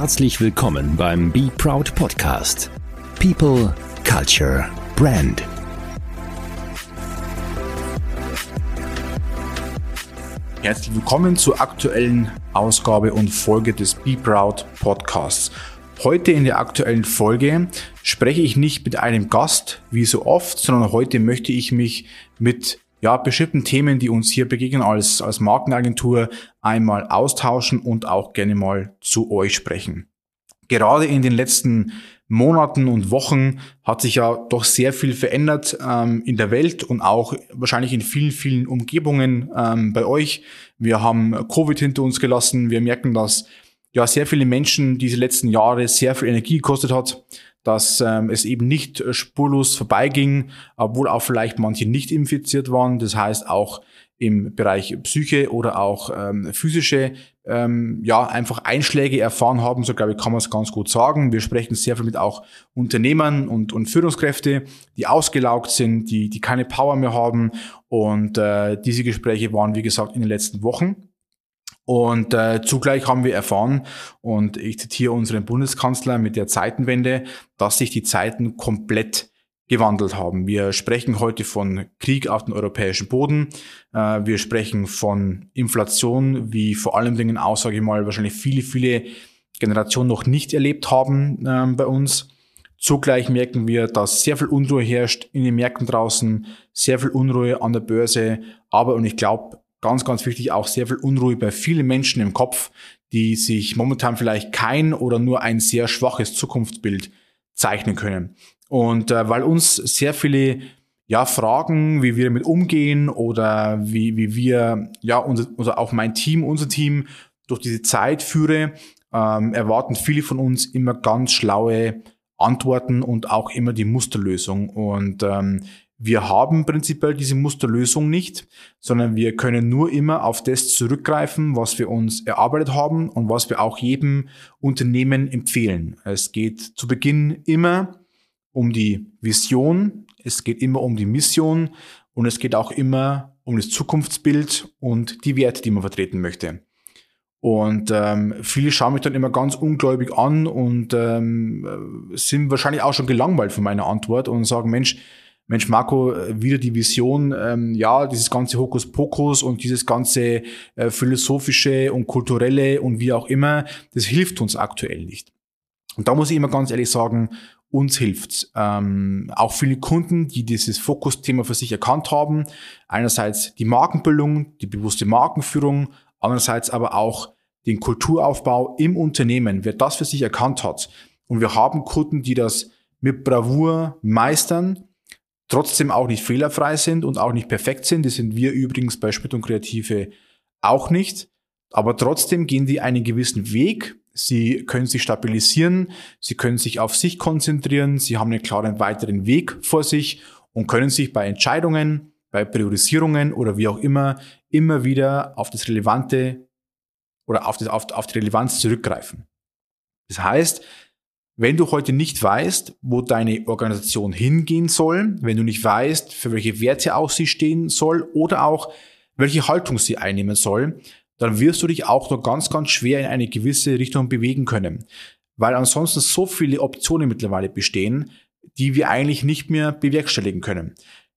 Herzlich willkommen beim Be Proud Podcast. People, Culture, Brand. Herzlich willkommen zur aktuellen Ausgabe und Folge des Be Proud Podcasts. Heute in der aktuellen Folge spreche ich nicht mit einem Gast wie so oft, sondern heute möchte ich mich mit ja, bestimmten Themen, die uns hier begegnen als, als Markenagentur, einmal austauschen und auch gerne mal zu euch sprechen. Gerade in den letzten Monaten und Wochen hat sich ja doch sehr viel verändert ähm, in der Welt und auch wahrscheinlich in vielen, vielen Umgebungen ähm, bei euch. Wir haben Covid hinter uns gelassen. Wir merken, dass ja sehr viele Menschen diese letzten Jahre sehr viel Energie gekostet hat dass ähm, es eben nicht äh, spurlos vorbeiging, obwohl auch vielleicht manche nicht infiziert waren. Das heißt auch im Bereich Psyche oder auch ähm, physische ähm, ja einfach Einschläge erfahren haben, so glaube ich, kann man es ganz gut sagen. Wir sprechen sehr viel mit auch Unternehmern und, und Führungskräfte, die ausgelaugt sind, die, die keine Power mehr haben. Und äh, diese Gespräche waren, wie gesagt, in den letzten Wochen. Und äh, zugleich haben wir erfahren, und ich zitiere unseren Bundeskanzler mit der Zeitenwende, dass sich die Zeiten komplett gewandelt haben. Wir sprechen heute von Krieg auf dem europäischen Boden. Äh, wir sprechen von Inflation, wie vor allen Dingen auch, sage ich mal, wahrscheinlich viele, viele Generationen noch nicht erlebt haben äh, bei uns. Zugleich merken wir, dass sehr viel Unruhe herrscht in den Märkten draußen, sehr viel Unruhe an der Börse, aber, und ich glaube, ganz, ganz wichtig, auch sehr viel Unruhe bei vielen Menschen im Kopf, die sich momentan vielleicht kein oder nur ein sehr schwaches Zukunftsbild zeichnen können. Und äh, weil uns sehr viele ja, Fragen, wie wir damit umgehen oder wie, wie wir, ja, unser, also auch mein Team, unser Team durch diese Zeit führe, ähm, erwarten viele von uns immer ganz schlaue Antworten und auch immer die Musterlösung. Und ähm, wir haben prinzipiell diese Musterlösung nicht, sondern wir können nur immer auf das zurückgreifen, was wir uns erarbeitet haben und was wir auch jedem Unternehmen empfehlen. Es geht zu Beginn immer um die Vision, es geht immer um die Mission und es geht auch immer um das Zukunftsbild und die Werte, die man vertreten möchte. Und ähm, viele schauen mich dann immer ganz ungläubig an und ähm, sind wahrscheinlich auch schon gelangweilt von meiner Antwort und sagen, Mensch, Mensch, Marco, äh, wieder die Vision, ähm, ja, dieses ganze Hokuspokus und dieses ganze äh, philosophische und kulturelle und wie auch immer, das hilft uns aktuell nicht. Und da muss ich immer ganz ehrlich sagen, uns hilft's. Ähm, auch viele Kunden, die dieses Fokusthema für sich erkannt haben. Einerseits die Markenbildung, die bewusste Markenführung, andererseits aber auch den Kulturaufbau im Unternehmen. Wer das für sich erkannt hat und wir haben Kunden, die das mit Bravour meistern, trotzdem auch nicht fehlerfrei sind und auch nicht perfekt sind. Das sind wir übrigens bei Schmidt und Kreative auch nicht. Aber trotzdem gehen die einen gewissen Weg. Sie können sich stabilisieren, sie können sich auf sich konzentrieren, sie haben einen klaren weiteren Weg vor sich und können sich bei Entscheidungen, bei Priorisierungen oder wie auch immer immer wieder auf das Relevante oder auf, das, auf, auf die Relevanz zurückgreifen. Das heißt, wenn du heute nicht weißt, wo deine Organisation hingehen soll, wenn du nicht weißt, für welche Werte auch sie stehen soll oder auch welche Haltung sie einnehmen soll, dann wirst du dich auch nur ganz, ganz schwer in eine gewisse Richtung bewegen können. Weil ansonsten so viele Optionen mittlerweile bestehen, die wir eigentlich nicht mehr bewerkstelligen können.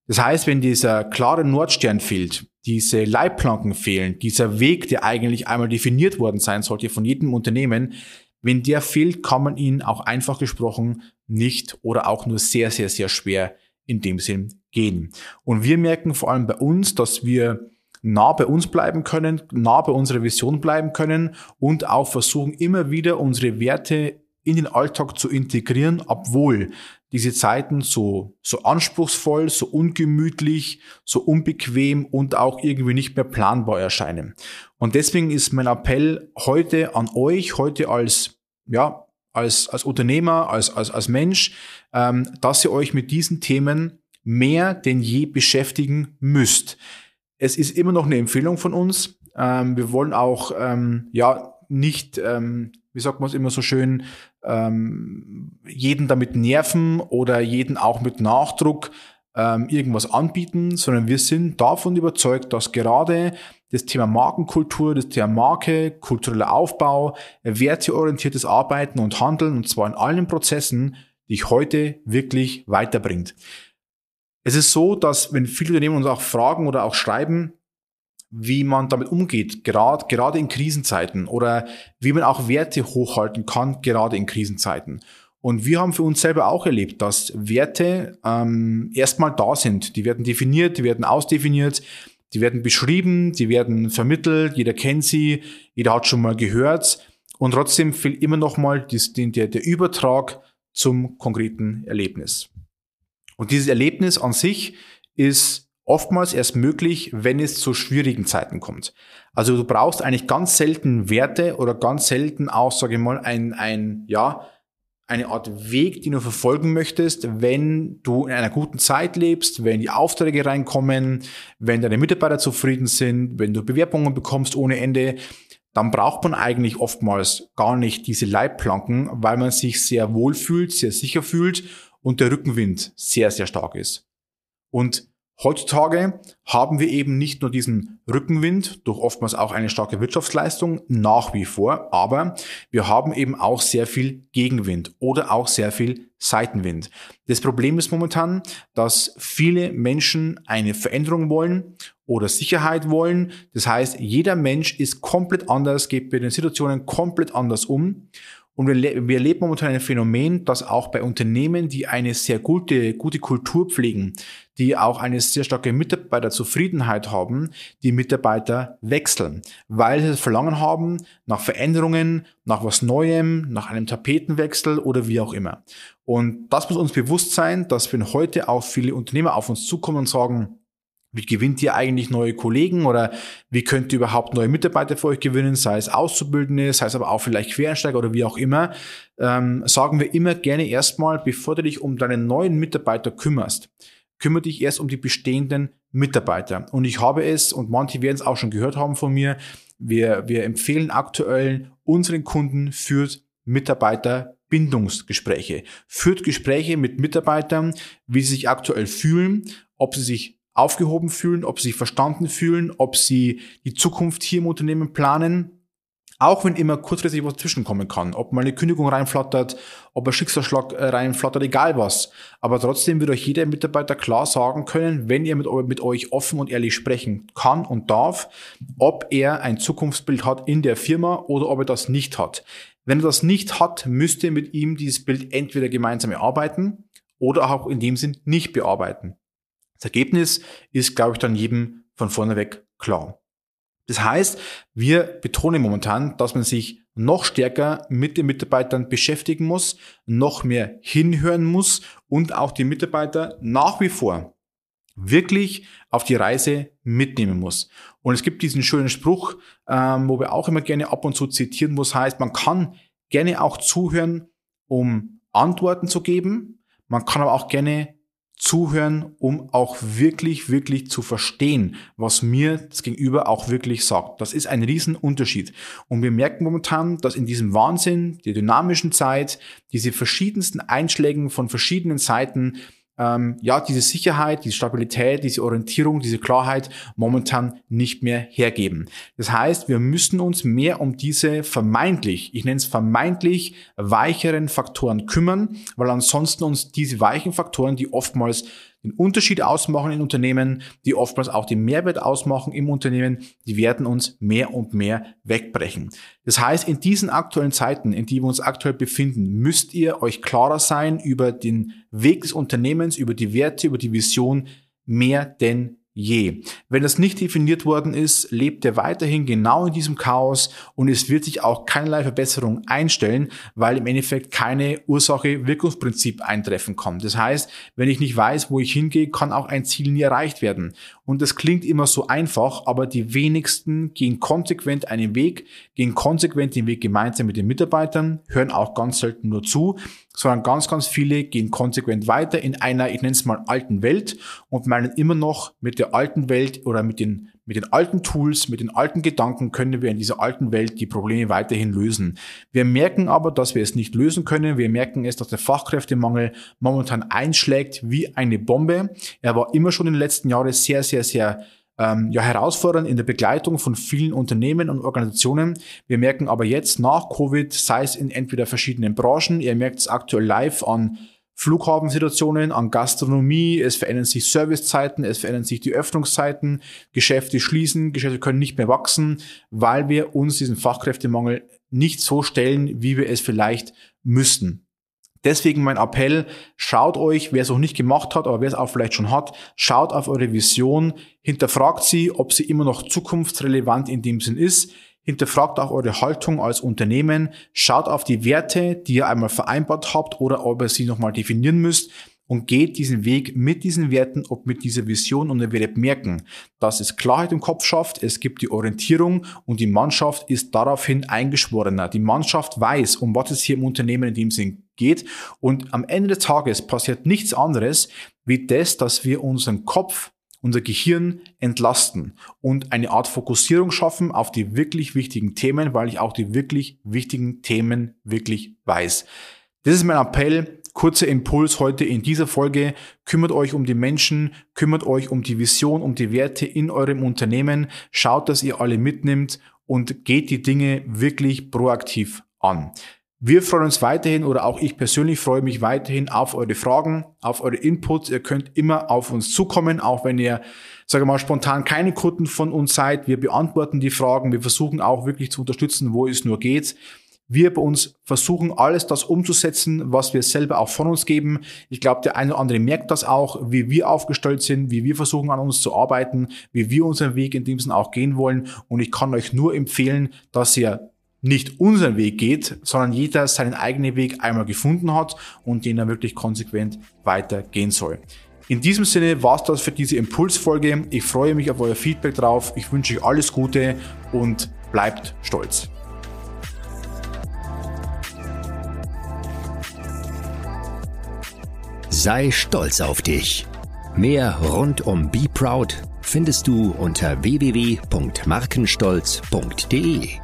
Das heißt, wenn dieser klare Nordstern fehlt, diese Leitplanken fehlen, dieser Weg, der eigentlich einmal definiert worden sein sollte von jedem Unternehmen, wenn der fehlt, kann man ihn auch einfach gesprochen nicht oder auch nur sehr, sehr, sehr schwer in dem Sinn gehen. Und wir merken vor allem bei uns, dass wir nah bei uns bleiben können, nah bei unserer Vision bleiben können und auch versuchen immer wieder unsere Werte in den Alltag zu integrieren, obwohl diese Zeiten so, so anspruchsvoll, so ungemütlich, so unbequem und auch irgendwie nicht mehr planbar erscheinen. Und deswegen ist mein Appell heute an euch, heute als, ja, als, als Unternehmer, als, als, als Mensch, ähm, dass ihr euch mit diesen Themen mehr denn je beschäftigen müsst. Es ist immer noch eine Empfehlung von uns. Ähm, wir wollen auch, ähm, ja, nicht, ähm, wie sagt man es immer so schön, ähm, jeden damit nerven oder jeden auch mit Nachdruck ähm, irgendwas anbieten, sondern wir sind davon überzeugt, dass gerade das Thema Markenkultur, das Thema Marke, kultureller Aufbau, werteorientiertes Arbeiten und Handeln und zwar in allen Prozessen, die ich heute wirklich weiterbringt. Es ist so, dass wenn viele Unternehmen uns auch fragen oder auch schreiben, wie man damit umgeht, gerade, gerade in Krisenzeiten oder wie man auch Werte hochhalten kann, gerade in Krisenzeiten. Und wir haben für uns selber auch erlebt, dass Werte ähm, erstmal da sind. Die werden definiert, die werden ausdefiniert, die werden beschrieben, die werden vermittelt, jeder kennt sie, jeder hat schon mal gehört. Und trotzdem fehlt immer noch mal der, der Übertrag zum konkreten Erlebnis. Und dieses Erlebnis an sich ist oftmals erst möglich, wenn es zu schwierigen Zeiten kommt. Also du brauchst eigentlich ganz selten Werte oder ganz selten auch, sage ich mal, ein, ein, ja, eine Art Weg, den du verfolgen möchtest, wenn du in einer guten Zeit lebst, wenn die Aufträge reinkommen, wenn deine Mitarbeiter zufrieden sind, wenn du Bewerbungen bekommst ohne Ende, dann braucht man eigentlich oftmals gar nicht diese Leitplanken, weil man sich sehr wohl fühlt, sehr sicher fühlt und der Rückenwind sehr, sehr stark ist. Und Heutzutage haben wir eben nicht nur diesen Rückenwind durch oftmals auch eine starke Wirtschaftsleistung nach wie vor, aber wir haben eben auch sehr viel Gegenwind oder auch sehr viel Seitenwind. Das Problem ist momentan, dass viele Menschen eine Veränderung wollen oder Sicherheit wollen. Das heißt, jeder Mensch ist komplett anders, geht mit den Situationen komplett anders um und wir, wir erleben momentan ein Phänomen, dass auch bei Unternehmen, die eine sehr gute, gute Kultur pflegen, die auch eine sehr starke Mitarbeiterzufriedenheit haben, die Mitarbeiter wechseln, weil sie das Verlangen haben nach Veränderungen, nach was Neuem, nach einem Tapetenwechsel oder wie auch immer. Und das muss uns bewusst sein, dass wenn heute auch viele Unternehmer auf uns zukommen und sagen, wie gewinnt ihr eigentlich neue Kollegen oder wie könnt ihr überhaupt neue Mitarbeiter für euch gewinnen, sei es Auszubildende, sei es aber auch vielleicht Quereinsteiger oder wie auch immer, ähm, sagen wir immer gerne erstmal, bevor du dich um deine neuen Mitarbeiter kümmerst, kümmere dich erst um die bestehenden Mitarbeiter. Und ich habe es, und manche werden es auch schon gehört haben von mir, wir, wir empfehlen aktuell unseren Kunden führt Mitarbeiter Bindungsgespräche. Führt Gespräche mit Mitarbeitern, wie sie sich aktuell fühlen, ob sie sich aufgehoben fühlen, ob sie sich verstanden fühlen, ob sie die Zukunft hier im Unternehmen planen. Auch wenn immer kurzfristig was zwischenkommen kann, ob mal eine Kündigung reinflattert, ob ein Schicksalsschlag äh, reinflattert, egal was. Aber trotzdem wird euch jeder Mitarbeiter klar sagen können, wenn ihr mit, mit euch offen und ehrlich sprechen kann und darf, ob er ein Zukunftsbild hat in der Firma oder ob er das nicht hat. Wenn er das nicht hat, müsst ihr mit ihm dieses Bild entweder gemeinsam erarbeiten oder auch in dem Sinn nicht bearbeiten. Das Ergebnis ist, glaube ich, dann jedem von vorne weg klar. Das heißt, wir betonen momentan, dass man sich noch stärker mit den Mitarbeitern beschäftigen muss, noch mehr hinhören muss und auch die Mitarbeiter nach wie vor wirklich auf die Reise mitnehmen muss. Und es gibt diesen schönen Spruch, ähm, wo wir auch immer gerne ab und zu zitieren, wo es heißt, man kann gerne auch zuhören, um Antworten zu geben. Man kann aber auch gerne zuhören, um auch wirklich, wirklich zu verstehen, was mir das Gegenüber auch wirklich sagt. Das ist ein Riesenunterschied. Und wir merken momentan, dass in diesem Wahnsinn, der dynamischen Zeit, diese verschiedensten Einschlägen von verschiedenen Seiten ähm, ja, diese Sicherheit, diese Stabilität, diese Orientierung, diese Klarheit momentan nicht mehr hergeben. Das heißt, wir müssen uns mehr um diese vermeintlich, ich nenne es vermeintlich weicheren Faktoren kümmern, weil ansonsten uns diese weichen Faktoren, die oftmals den Unterschied ausmachen in Unternehmen, die oftmals auch den Mehrwert ausmachen im Unternehmen, die werden uns mehr und mehr wegbrechen. Das heißt, in diesen aktuellen Zeiten, in die wir uns aktuell befinden, müsst ihr euch klarer sein über den Weg des Unternehmens, über die Werte, über die Vision mehr denn je. Wenn das nicht definiert worden ist, lebt er weiterhin genau in diesem Chaos und es wird sich auch keinerlei Verbesserung einstellen, weil im Endeffekt keine Ursache-Wirkungsprinzip eintreffen kann. Das heißt, wenn ich nicht weiß, wo ich hingehe, kann auch ein Ziel nie erreicht werden. Und das klingt immer so einfach, aber die wenigsten gehen konsequent einen Weg, gehen konsequent den Weg gemeinsam mit den Mitarbeitern, hören auch ganz selten nur zu, sondern ganz, ganz viele gehen konsequent weiter in einer, ich nenne es mal, alten Welt und meinen immer noch mit der alten Welt oder mit den, mit den alten Tools, mit den alten Gedanken können wir in dieser alten Welt die Probleme weiterhin lösen. Wir merken aber, dass wir es nicht lösen können. Wir merken es, dass der Fachkräftemangel momentan einschlägt wie eine Bombe. Er war immer schon in den letzten Jahren sehr, sehr, sehr ähm, ja, herausfordernd in der Begleitung von vielen Unternehmen und Organisationen. Wir merken aber jetzt nach Covid, sei es in entweder verschiedenen Branchen, ihr merkt es aktuell live an Flughafensituationen, an Gastronomie, es verändern sich Servicezeiten, es verändern sich die Öffnungszeiten, Geschäfte schließen, Geschäfte können nicht mehr wachsen, weil wir uns diesen Fachkräftemangel nicht so stellen, wie wir es vielleicht müssten. Deswegen mein Appell, schaut euch, wer es noch nicht gemacht hat, aber wer es auch vielleicht schon hat, schaut auf eure Vision, hinterfragt sie, ob sie immer noch zukunftsrelevant in dem Sinn ist, hinterfragt auch eure Haltung als Unternehmen, schaut auf die Werte, die ihr einmal vereinbart habt oder ob ihr sie nochmal definieren müsst und geht diesen Weg mit diesen Werten und mit dieser Vision und ihr werdet merken, dass es Klarheit im Kopf schafft, es gibt die Orientierung und die Mannschaft ist daraufhin eingeschworener. Die Mannschaft weiß, um was es hier im Unternehmen in dem Sinn geht und am Ende des Tages passiert nichts anderes, wie das, dass wir unseren Kopf unser Gehirn entlasten und eine Art Fokussierung schaffen auf die wirklich wichtigen Themen, weil ich auch die wirklich wichtigen Themen wirklich weiß. Das ist mein Appell. Kurzer Impuls heute in dieser Folge. Kümmert euch um die Menschen, kümmert euch um die Vision, um die Werte in eurem Unternehmen. Schaut, dass ihr alle mitnimmt und geht die Dinge wirklich proaktiv an. Wir freuen uns weiterhin oder auch ich persönlich freue mich weiterhin auf eure Fragen, auf eure Inputs. Ihr könnt immer auf uns zukommen, auch wenn ihr, sage mal, spontan keine Kunden von uns seid. Wir beantworten die Fragen. Wir versuchen auch wirklich zu unterstützen, wo es nur geht. Wir bei uns versuchen alles das umzusetzen, was wir selber auch von uns geben. Ich glaube, der eine oder andere merkt das auch, wie wir aufgestellt sind, wie wir versuchen an uns zu arbeiten, wie wir unseren Weg in dem Sinne auch gehen wollen. Und ich kann euch nur empfehlen, dass ihr nicht unseren Weg geht, sondern jeder seinen eigenen Weg einmal gefunden hat und den er wirklich konsequent weitergehen soll. In diesem Sinne war es das für diese Impulsfolge. Ich freue mich auf euer Feedback drauf. Ich wünsche euch alles Gute und bleibt stolz. Sei stolz auf dich. Mehr rund um Be Proud findest du unter www.markenstolz.de.